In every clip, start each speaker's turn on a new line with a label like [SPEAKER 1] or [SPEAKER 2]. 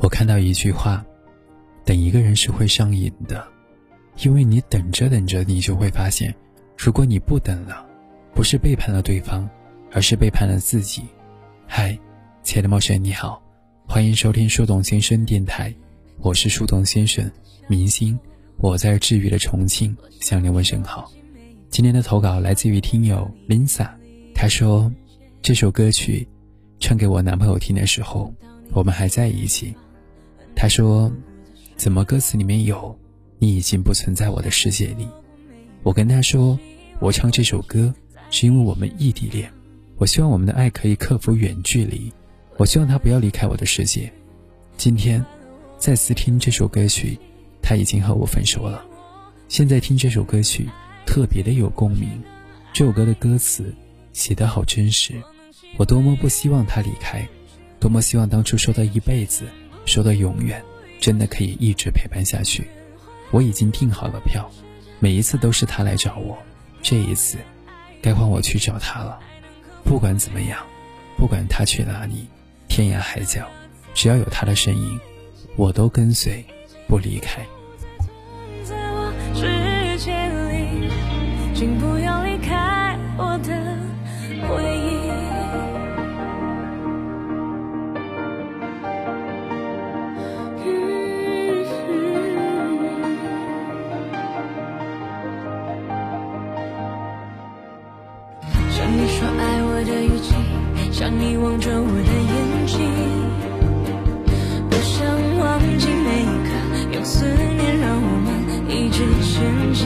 [SPEAKER 1] 我看到一句话：等一个人是会上瘾的，因为你等着等着，你就会发现，如果你不等了，不是背叛了对方，而是背叛了自己。嗨，亲爱的陌生人，你好，欢迎收听树洞先生电台，我是树洞先生，明星，我在治愈的重庆向您问声好。今天的投稿来自于听友 Lisa，她说这首歌曲唱给我男朋友听的时候。我们还在一起，他说：“怎么歌词里面有你已经不存在我的世界里？”我跟他说：“我唱这首歌是因为我们异地恋，我希望我们的爱可以克服远距离，我希望他不要离开我的世界。”今天再次听这首歌曲，他已经和我分手了。现在听这首歌曲特别的有共鸣，这首歌的歌词写得好真实，我多么不希望他离开。多么希望当初说的一辈子，说的永远，真的可以一直陪伴下去。我已经订好了票，每一次都是他来找我，这一次，该换我去找他了。不管怎么样，不管他去哪里，天涯海角，只要有他的身影，我都跟随，不离开。
[SPEAKER 2] 请不要离开我的说爱我的语气想你望着我的眼睛。不想忘记每一刻用思念让我们一直前进。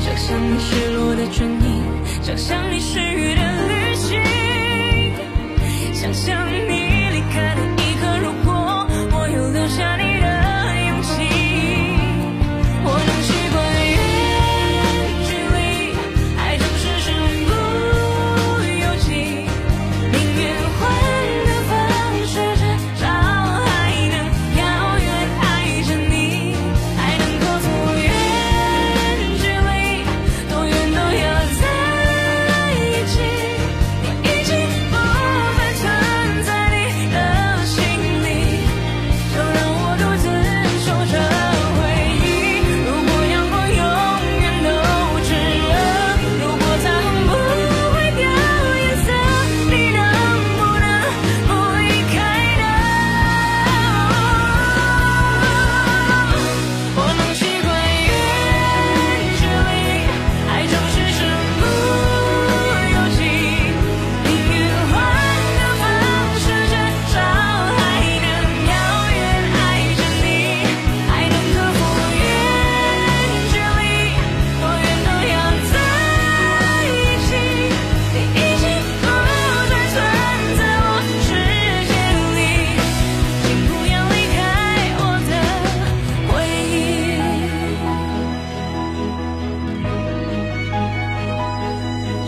[SPEAKER 2] 想象你失落的唇印想象你失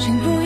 [SPEAKER 2] 情不